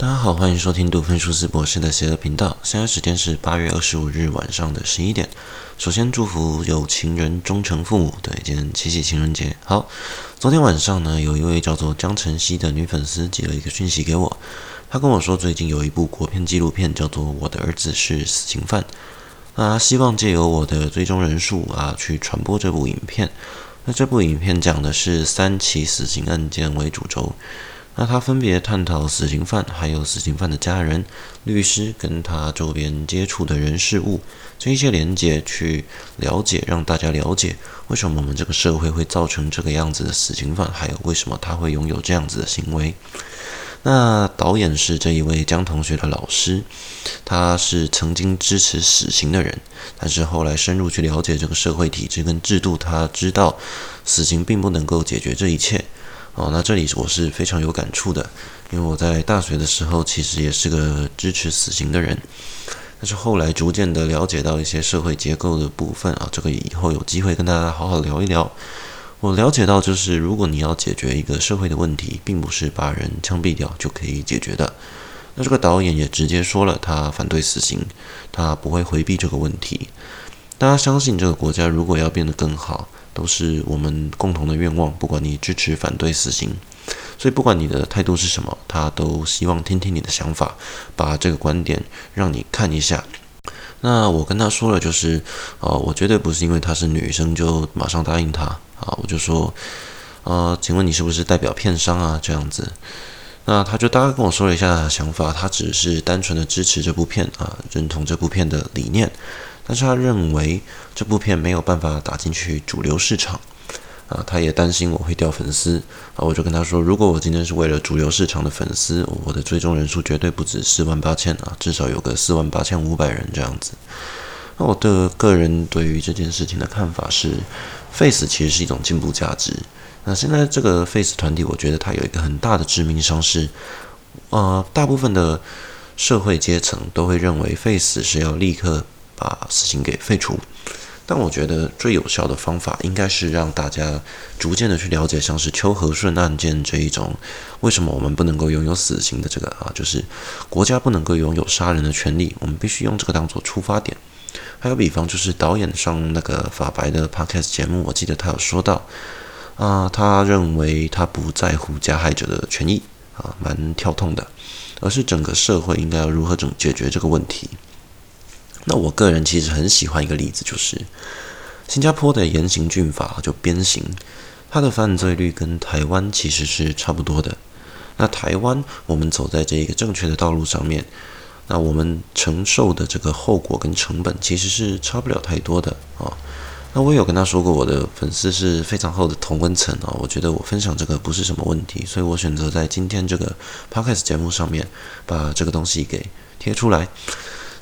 大家好，欢迎收听杜芬舒斯博士的邪恶频道。现在时间是八月二十五日晚上的十一点。首先祝福有情人终成父母，对，今天七夕情人节。好，昨天晚上呢，有一位叫做江晨曦的女粉丝寄了一个讯息给我，她跟我说最近有一部国片纪录片叫做《我的儿子是死刑犯》，那希望借由我的追踪人数啊，去传播这部影片。那这部影片讲的是三起死刑案件为主轴。那他分别探讨死刑犯，还有死刑犯的家人、律师跟他周边接触的人事物这一些连接，去了解，让大家了解为什么我们这个社会会造成这个样子的死刑犯，还有为什么他会拥有这样子的行为。那导演是这一位江同学的老师，他是曾经支持死刑的人，但是后来深入去了解这个社会体制跟制度，他知道死刑并不能够解决这一切。哦，那这里我是非常有感触的，因为我在大学的时候其实也是个支持死刑的人，但是后来逐渐的了解到一些社会结构的部分啊，这个以后有机会跟大家好好聊一聊。我了解到，就是如果你要解决一个社会的问题，并不是把人枪毙掉就可以解决的。那这个导演也直接说了，他反对死刑，他不会回避这个问题。大家相信这个国家如果要变得更好。都是我们共同的愿望，不管你支持反对死刑，所以不管你的态度是什么，他都希望听听你的想法，把这个观点让你看一下。那我跟他说了，就是，呃，我绝对不是因为她是女生就马上答应他啊，我就说，呃，请问你是不是代表片商啊？这样子，那他就大概跟我说了一下想法，他只是单纯的支持这部片啊，认同这部片的理念。但是他认为这部片没有办法打进去主流市场，啊，他也担心我会掉粉丝，啊，我就跟他说，如果我今天是为了主流市场的粉丝，我的追踪人数绝对不止四万八千啊，至少有个四万八千五百人这样子。那我的个人对于这件事情的看法是，Face 其实是一种进步价值。那现在这个 Face 团体，我觉得它有一个很大的致命伤是，呃，大部分的社会阶层都会认为 Face 是要立刻。把死刑给废除，但我觉得最有效的方法应该是让大家逐渐的去了解，像是秋和顺案件这一种，为什么我们不能够拥有死刑的这个啊，就是国家不能够拥有杀人的权利，我们必须用这个当做出发点。还有比方就是导演上那个法白的 podcast 节目，我记得他有说到啊，他认为他不在乎加害者的权益啊，蛮跳痛的，而是整个社会应该要如何整解决这个问题。那我个人其实很喜欢一个例子，就是新加坡的严刑峻法，就鞭刑，它的犯罪率跟台湾其实是差不多的。那台湾我们走在这一个正确的道路上面，那我们承受的这个后果跟成本其实是差不了太多的啊。那我有跟他说过，我的粉丝是非常厚的同温层啊，我觉得我分享这个不是什么问题，所以我选择在今天这个 Podcast 节目上面把这个东西给贴出来。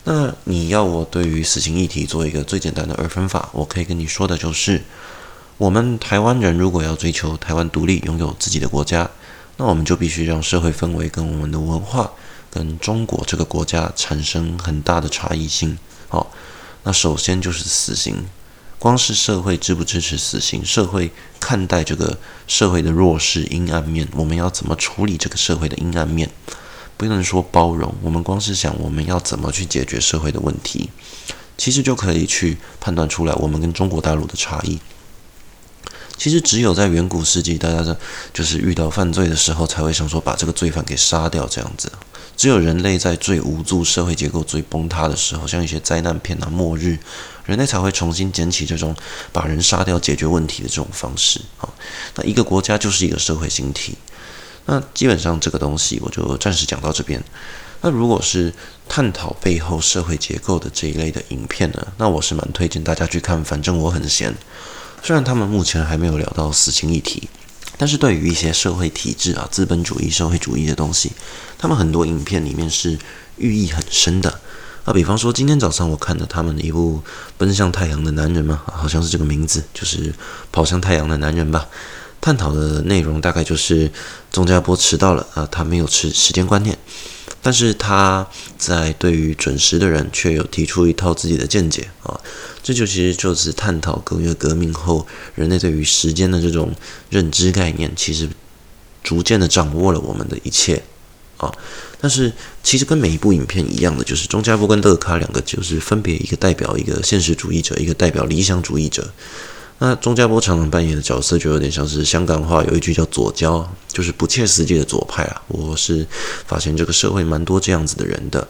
那你要我对于死刑议题做一个最简单的二分法，我可以跟你说的就是，我们台湾人如果要追求台湾独立，拥有自己的国家，那我们就必须让社会氛围跟我们的文化跟中国这个国家产生很大的差异性。好，那首先就是死刑，光是社会支不支持死刑，社会看待这个社会的弱势阴暗面，我们要怎么处理这个社会的阴暗面？不能说包容，我们光是想我们要怎么去解决社会的问题，其实就可以去判断出来我们跟中国大陆的差异。其实只有在远古世纪，大家的就是遇到犯罪的时候，才会想说把这个罪犯给杀掉这样子。只有人类在最无助、社会结构最崩塌的时候，像一些灾难片啊、末日，人类才会重新捡起这种把人杀掉解决问题的这种方式啊。那一个国家就是一个社会形体。那基本上这个东西我就暂时讲到这边。那如果是探讨背后社会结构的这一类的影片呢，那我是蛮推荐大家去看。反正我很闲。虽然他们目前还没有聊到死刑议题，但是对于一些社会体制啊、资本主义、社会主义的东西，他们很多影片里面是寓意很深的。啊，比方说今天早上我看了他们的一部《奔向太阳的男人》嘛，好像是这个名字，就是跑向太阳的男人吧。探讨的内容大概就是钟家波迟到了啊，他没有持时间观念，但是他在对于准时的人却有提出一套自己的见解啊，这就其实就是探讨工业革命后人类对于时间的这种认知概念，其实逐渐的掌握了我们的一切啊。但是其实跟每一部影片一样的，就是钟家波跟乐卡两个就是分别一个代表一个现实主义者，一个代表理想主义者。那钟家波常常扮演的角色就有点像是香港话有一句叫左胶，就是不切实际的左派啊。我是发现这个社会蛮多这样子的人的。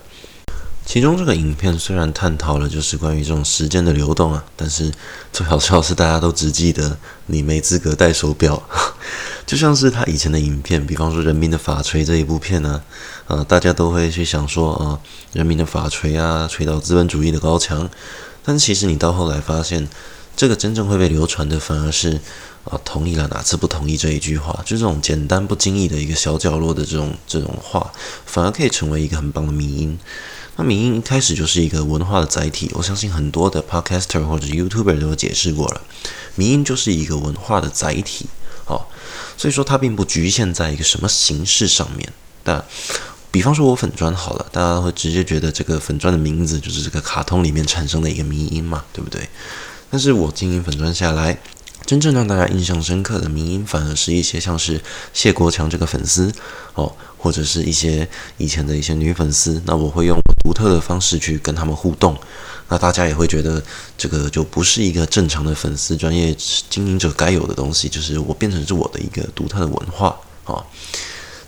其中这个影片虽然探讨了就是关于这种时间的流动啊，但是最好笑是大家都只记得你没资格戴手表，就像是他以前的影片，比方说《人民的法锤》这一部片呢，呃，大家都会去想说啊，人民的法锤啊，锤倒资本主义的高墙。但其实你到后来发现，这个真正会被流传的反而是啊，同意了哪次不同意这一句话，就这种简单不经意的一个小角落的这种这种话，反而可以成为一个很棒的迷因。那迷因一开始就是一个文化的载体，我相信很多的 podcaster 或者 YouTuber 都有解释过了，迷因就是一个文化的载体，哦，所以说它并不局限在一个什么形式上面。但比方说我粉砖好了，大家会直接觉得这个粉砖的名字就是这个卡通里面产生的一个迷因嘛，对不对？但是我经营粉专下来。真正让大家印象深刻的迷因，反而是一些像是谢国强这个粉丝哦，或者是一些以前的一些女粉丝。那我会用独特的方式去跟他们互动，那大家也会觉得这个就不是一个正常的粉丝专业经营者该有的东西，就是我变成是我的一个独特的文化啊、哦。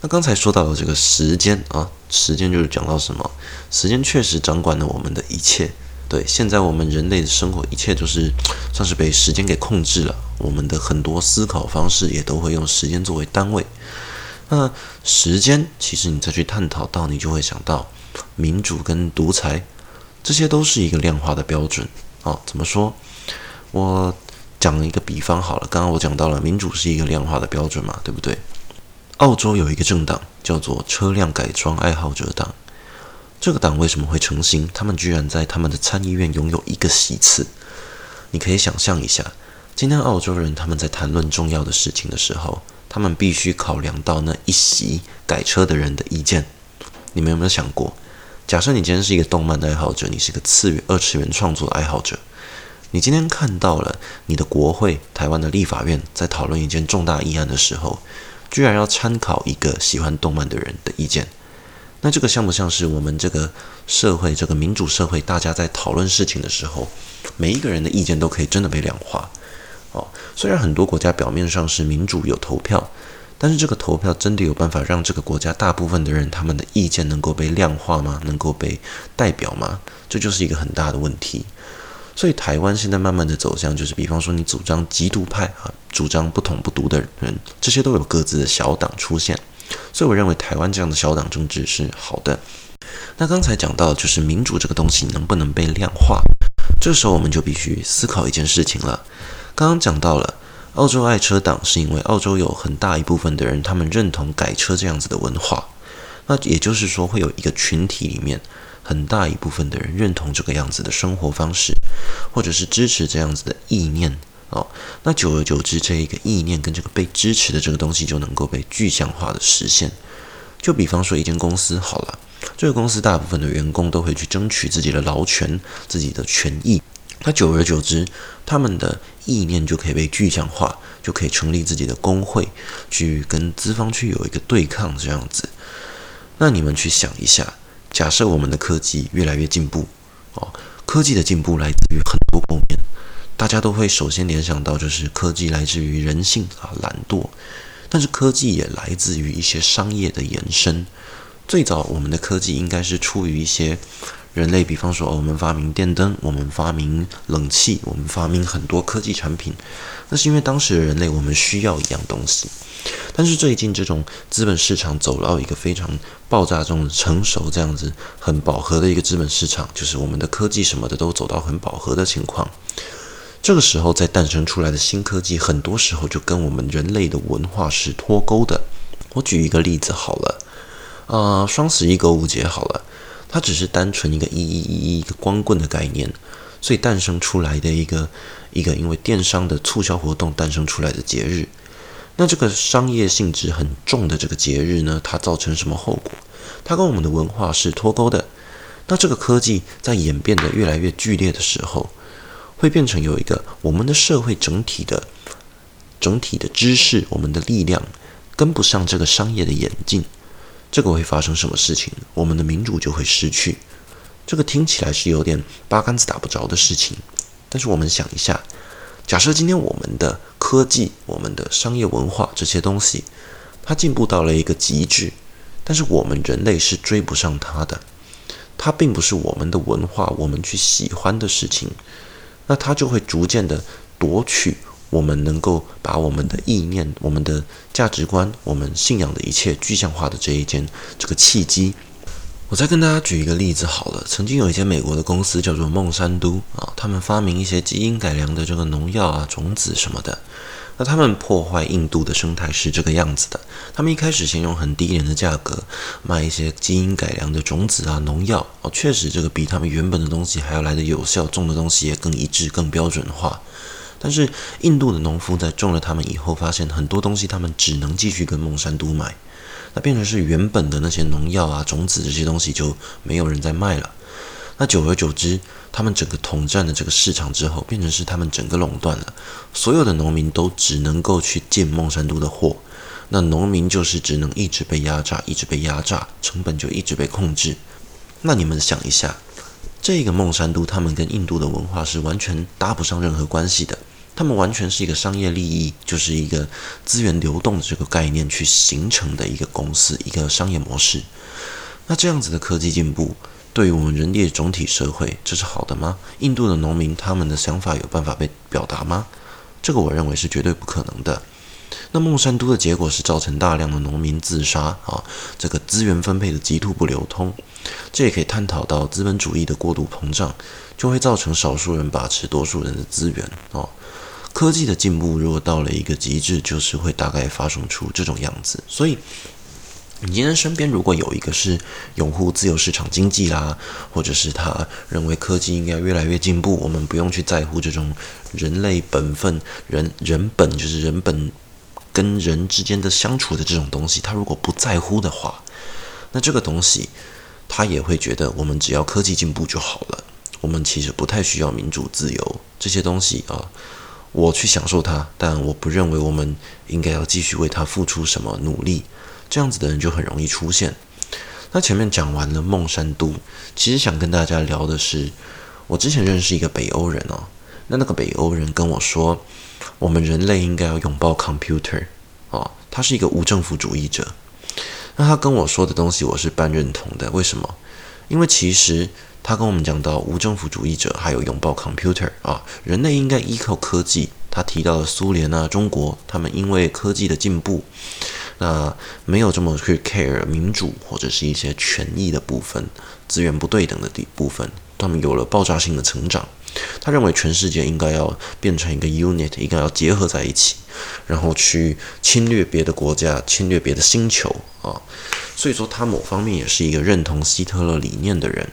那刚才说到了这个时间啊，时间就是讲到什么？时间确实掌管了我们的一切。对，现在我们人类的生活，一切都是 算是被时间给控制了。我们的很多思考方式也都会用时间作为单位。那时间，其实你再去探讨到，你就会想到民主跟独裁，这些都是一个量化的标准。哦，怎么说？我讲一个比方好了。刚刚我讲到了民主是一个量化的标准嘛，对不对？澳洲有一个政党叫做车辆改装爱好者党。这个党为什么会成型？他们居然在他们的参议院拥有一个席次。你可以想象一下，今天澳洲人他们在谈论重要的事情的时候，他们必须考量到那一席改车的人的意见。你们有没有想过？假设你今天是一个动漫的爱好者，你是个次元二次元创作的爱好者，你今天看到了你的国会台湾的立法院在讨论一件重大议案的时候，居然要参考一个喜欢动漫的人的意见。那这个像不像是我们这个社会，这个民主社会，大家在讨论事情的时候，每一个人的意见都可以真的被量化？哦，虽然很多国家表面上是民主有投票，但是这个投票真的有办法让这个国家大部分的人他们的意见能够被量化吗？能够被代表吗？这就是一个很大的问题。所以台湾现在慢慢的走向，就是比方说你主张极独派啊，主张不统不独的人，这些都有各自的小党出现。所以我认为台湾这样的小党政治是好的。那刚才讲到就是民主这个东西能不能被量化？这时候我们就必须思考一件事情了。刚刚讲到了澳洲爱车党，是因为澳洲有很大一部分的人他们认同改车这样子的文化。那也就是说会有一个群体里面很大一部分的人认同这个样子的生活方式，或者是支持这样子的意念。哦，那久而久之，这一个意念跟这个被支持的这个东西就能够被具象化的实现。就比方说，一间公司好了，这个公司大部分的员工都会去争取自己的劳权、自己的权益。那久而久之，他们的意念就可以被具象化，就可以成立自己的工会，去跟资方去有一个对抗这样子。那你们去想一下，假设我们的科技越来越进步，哦，科技的进步来自于很多方面。大家都会首先联想到，就是科技来自于人性啊，懒惰，但是科技也来自于一些商业的延伸。最早我们的科技应该是出于一些人类，比方说我们发明电灯，我们发明冷气，我们发明很多科技产品，那是因为当时的人类我们需要一样东西。但是最近这种资本市场走到一个非常爆炸中的成熟，这样子很饱和的一个资本市场，就是我们的科技什么的都走到很饱和的情况。这个时候，再诞生出来的新科技，很多时候就跟我们人类的文化是脱钩的。我举一个例子好了，啊、双十一购物节好了，它只是单纯一个一一一一一个光棍的概念，所以诞生出来的一个一个因为电商的促销活动诞生出来的节日。那这个商业性质很重的这个节日呢，它造成什么后果？它跟我们的文化是脱钩的。那这个科技在演变得越来越剧烈的时候，会变成有一个我们的社会整体的整体的知识，我们的力量跟不上这个商业的演进，这个会发生什么事情？我们的民主就会失去。这个听起来是有点八竿子打不着的事情，但是我们想一下，假设今天我们的科技、我们的商业文化这些东西，它进步到了一个极致，但是我们人类是追不上它的，它并不是我们的文化，我们去喜欢的事情，那它就会逐渐的夺取我们能够把我们的意念、我们的价值观、我们信仰的一切具象化的这一件这个契机。我再跟大家举一个例子好了，曾经有一间美国的公司叫做孟山都啊，他们发明一些基因改良的这个农药啊、种子什么的。那他们破坏印度的生态是这个样子的，他们一开始先用很低廉的价格卖一些基因改良的种子啊、农药哦，确实这个比他们原本的东西还要来得有效，种的东西也更一致、更标准化。但是印度的农夫在种了他们以后，发现很多东西他们只能继续跟孟山都买。那变成是原本的那些农药啊、种子这些东西就没有人在卖了。那久而久之，他们整个统占了这个市场之后，变成是他们整个垄断了。所有的农民都只能够去进孟山都的货，那农民就是只能一直被压榨，一直被压榨，成本就一直被控制。那你们想一下，这个孟山都他们跟印度的文化是完全搭不上任何关系的。他们完全是一个商业利益，就是一个资源流动的这个概念去形成的一个公司，一个商业模式。那这样子的科技进步，对于我们人类总体社会，这是好的吗？印度的农民他们的想法有办法被表达吗？这个我认为是绝对不可能的。那孟山都的结果是造成大量的农民自杀啊，这个资源分配的极度不流通。这也可以探讨到资本主义的过度膨胀，就会造成少数人把持多数人的资源哦。科技的进步，如果到了一个极致，就是会大概发生出这种样子。所以，你今天身边如果有一个是拥护自由市场经济啦，或者是他认为科技应该越来越进步，我们不用去在乎这种人类本分、人人本就是人本跟人之间的相处的这种东西，他如果不在乎的话，那这个东西他也会觉得我们只要科技进步就好了。我们其实不太需要民主自由这些东西啊。我去享受它，但我不认为我们应该要继续为它付出什么努力。这样子的人就很容易出现。那前面讲完了孟山都，其实想跟大家聊的是，我之前认识一个北欧人哦。那那个北欧人跟我说，我们人类应该要拥抱 computer 哦。他是一个无政府主义者。那他跟我说的东西，我是半认同的。为什么？因为其实。他跟我们讲到无政府主义者，还有拥抱 computer 啊，人类应该依靠科技。他提到了苏联啊、中国，他们因为科技的进步，那没有这么去 care 民主或者是一些权益的部分、资源不对等的部分，他们有了爆炸性的成长。他认为全世界应该要变成一个 unit，应该要结合在一起，然后去侵略别的国家、侵略别的星球啊。所以说，他某方面也是一个认同希特勒理念的人。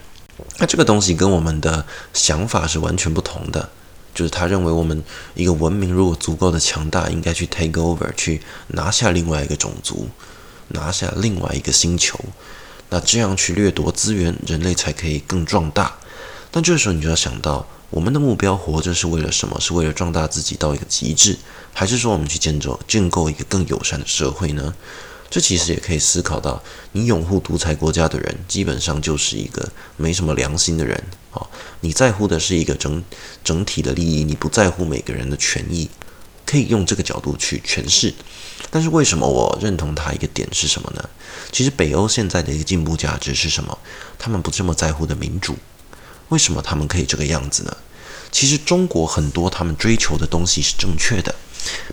那这个东西跟我们的想法是完全不同的，就是他认为我们一个文明如果足够的强大，应该去 take over，去拿下另外一个种族，拿下另外一个星球，那这样去掠夺资源，人类才可以更壮大。但这时候你就要想到，我们的目标活着是为了什么？是为了壮大自己到一个极致，还是说我们去建造、建构一个更友善的社会呢？这其实也可以思考到，你拥护独裁国家的人，基本上就是一个没什么良心的人。啊，你在乎的是一个整整体的利益，你不在乎每个人的权益，可以用这个角度去诠释。但是为什么我认同他一个点是什么呢？其实北欧现在的一个进步价值是什么？他们不这么在乎的民主。为什么他们可以这个样子呢？其实中国很多他们追求的东西是正确的。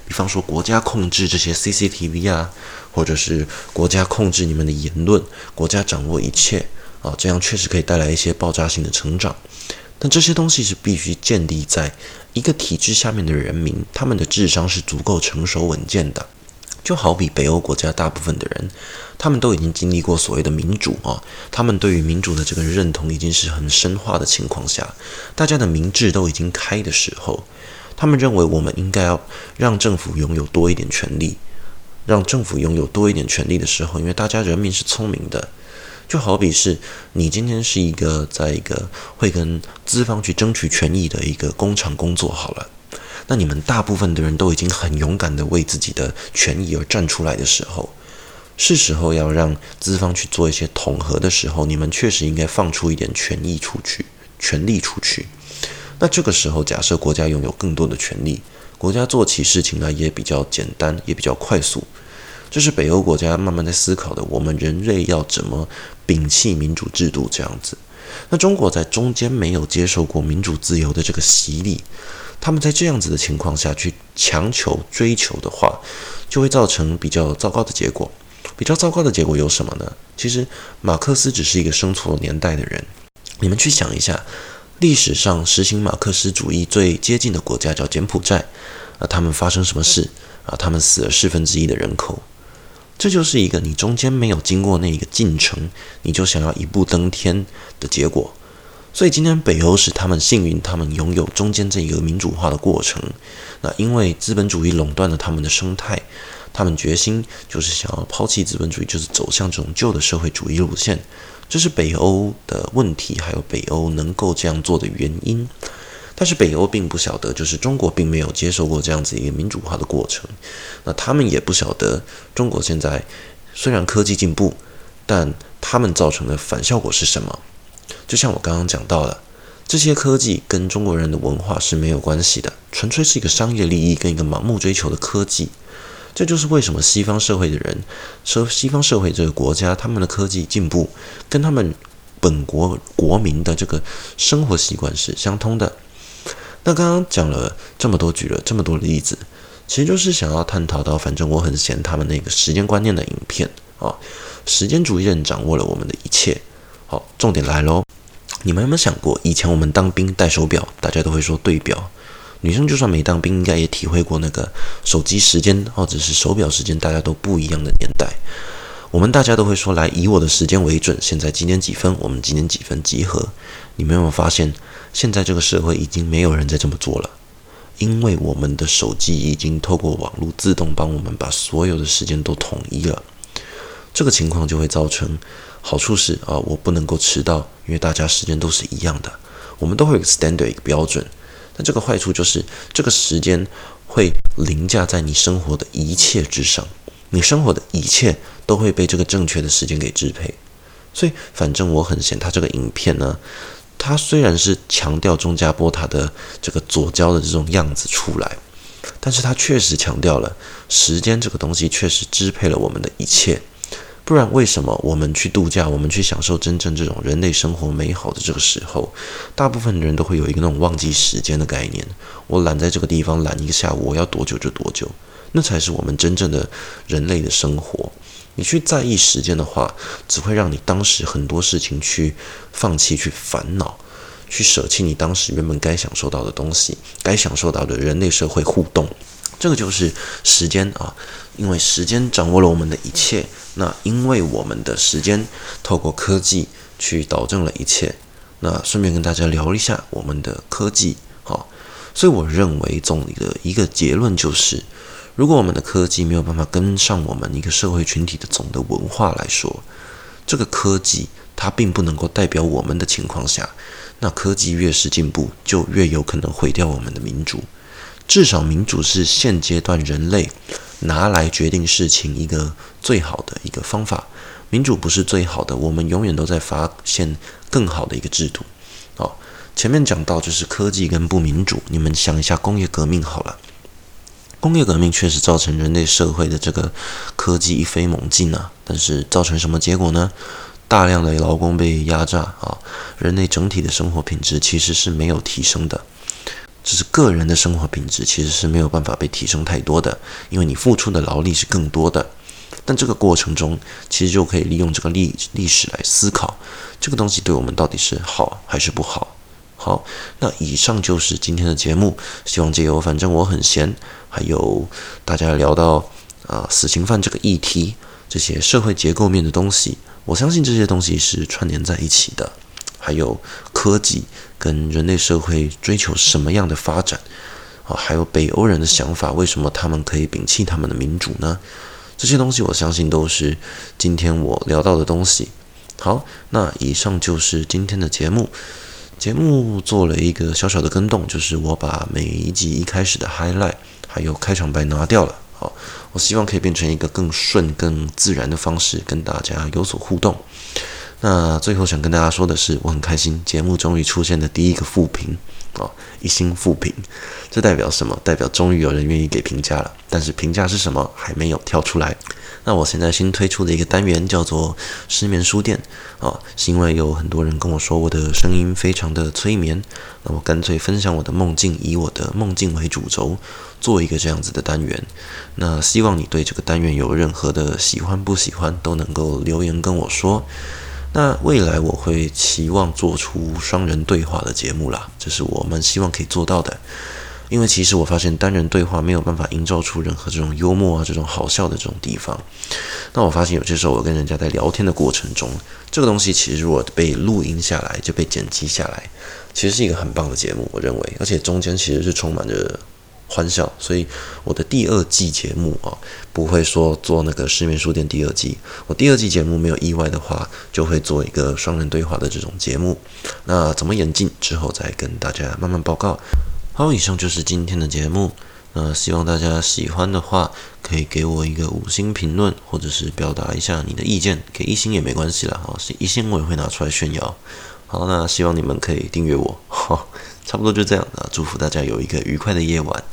比方说，国家控制这些 CCTV 啊，或者是国家控制你们的言论，国家掌握一切啊，这样确实可以带来一些爆炸性的成长。但这些东西是必须建立在一个体制下面的人民，他们的智商是足够成熟稳健的。就好比北欧国家大部分的人，他们都已经经历过所谓的民主啊，他们对于民主的这个认同已经是很深化的情况下，大家的民智都已经开的时候。他们认为我们应该要让政府拥有多一点权力，让政府拥有多一点权力的时候，因为大家人民是聪明的，就好比是你今天是一个在一个会跟资方去争取权益的一个工厂工作好了，那你们大部分的人都已经很勇敢地为自己的权益而站出来的时候，是时候要让资方去做一些统合的时候，你们确实应该放出一点权益出去，权力出去。那这个时候，假设国家拥有更多的权力，国家做起事情来也比较简单，也比较快速。这是北欧国家慢慢在思考的，我们人类要怎么摒弃民主制度这样子。那中国在中间没有接受过民主自由的这个洗礼，他们在这样子的情况下去强求追求的话，就会造成比较糟糕的结果。比较糟糕的结果有什么呢？其实马克思只是一个生错年代的人。你们去想一下，历史上实行马克思主义最接近的国家叫柬埔寨，啊，他们发生什么事啊？他们死了四分之一的人口。这就是一个你中间没有经过那一个进程，你就想要一步登天的结果。所以今天北欧是他们幸运，他们拥有中间这一个民主化的过程。那因为资本主义垄断了他们的生态，他们决心就是想要抛弃资本主义，就是走向这种旧的社会主义路线。这是北欧的问题，还有北欧能够这样做的原因。但是北欧并不晓得，就是中国并没有接受过这样子一个民主化的过程。那他们也不晓得，中国现在虽然科技进步，但他们造成的反效果是什么？就像我刚刚讲到的，这些科技跟中国人的文化是没有关系的，纯粹是一个商业利益跟一个盲目追求的科技。这就是为什么西方社会的人说，西方社会这个国家他们的科技进步跟他们本国国民的这个生活习惯是相通的。那刚刚讲了这么多，举了这么多例子，其实就是想要探讨到，反正我很嫌他们那个时间观念的影片啊，时间主义人掌握了我们的一切。好，重点来喽，你们有没有想过，以前我们当兵戴手表，大家都会说对表，女生就算没当兵，应该也体会过那个手机时间或者是手表时间大家都不一样的年代。我们大家都会说，来以我的时间为准，现在几点几分，我们几点几分集合。你们有没有发现？现在这个社会已经没有人再这么做了，因为我们的手机已经透过网络自动帮我们把所有的时间都统一了。这个情况就会造成好处是啊，我不能够迟到，因为大家时间都是一样的，我们都会有 standard 一个标准。但这个坏处就是这个时间会凌驾在你生活的一切之上，你生活的一切都会被这个正确的时间给支配。所以，反正我很嫌他这个影片呢。他虽然是强调中加波他的这个左胶的这种样子出来，但是他确实强调了时间这个东西确实支配了我们的一切。不然为什么我们去度假，我们去享受真正这种人类生活美好的这个时候，大部分人都会有一个那种忘记时间的概念。我懒在这个地方懒一个下午，我要多久就多久，那才是我们真正的人类的生活。你去在意时间的话，只会让你当时很多事情去放弃、去烦恼、去舍弃你当时原本该享受到的东西、该享受到的人类社会互动。这个就是时间啊，因为时间掌握了我们的一切。那因为我们的时间透过科技去导正了一切。那顺便跟大家聊一下我们的科技，好，所以我认为总理的一个结论就是。如果我们的科技没有办法跟上我们一个社会群体的总的文化来说，这个科技它并不能够代表我们的情况下，那科技越是进步，就越有可能毁掉我们的民主。至少民主是现阶段人类拿来决定事情一个最好的一个方法。民主不是最好的，我们永远都在发现更好的一个制度。好，前面讲到就是科技跟不民主，你们想一下工业革命好了。工业革命确实造成人类社会的这个科技一飞猛进啊，但是造成什么结果呢？大量的劳工被压榨啊，人类整体的生活品质其实是没有提升的，只是个人的生活品质其实是没有办法被提升太多的，因为你付出的劳力是更多的。但这个过程中，其实就可以利用这个历历史来思考，这个东西对我们到底是好还是不好。好，那以上就是今天的节目。希望借由反正我很闲，还有大家聊到啊、死刑犯这个议题，这些社会结构面的东西，我相信这些东西是串联在一起的。还有科技跟人类社会追求什么样的发展啊？还有北欧人的想法，为什么他们可以摒弃他们的民主呢？这些东西我相信都是今天我聊到的东西。好，那以上就是今天的节目。节目做了一个小小的更动，就是我把每一集一开始的 highlight 还有开场白拿掉了，好，我希望可以变成一个更顺、更自然的方式跟大家有所互动。那最后想跟大家说的是，我很开心，节目终于出现的第一个复评哦，一星复评，这代表什么？代表终于有人愿意给评价了，但是评价是什么还没有跳出来。那我现在新推出的一个单元叫做失眠书店啊，是因为有很多人跟我说我的声音非常的催眠，那我干脆分享我的梦境，以我的梦境为主轴，做一个这样子的单元。那希望你对这个单元有任何的喜欢不喜欢，都能够留言跟我说。那未来我会期望做出双人对话的节目啦，这是我们希望可以做到的。因为其实我发现单人对话没有办法营造出任何这种幽默啊、这种好笑的这种地方。那我发现有些时候我跟人家在聊天的过程中，这个东西其实如果被录音下来，就被剪辑下来，其实是一个很棒的节目，我认为。而且中间其实是充满着欢笑，所以我的第二季节目啊，不会说做那个失眠书店第二季。我第二季节目没有意外的话，就会做一个双人对话的这种节目。那怎么演进之后再跟大家慢慢报告。好，以上就是今天的节目。那希望大家喜欢的话，可以给我一个五星评论，或者是表达一下你的意见，给一星也没关系啦。好，一星我也会拿出来炫耀。好，那希望你们可以订阅我。好，差不多就这样。那祝福大家有一个愉快的夜晚。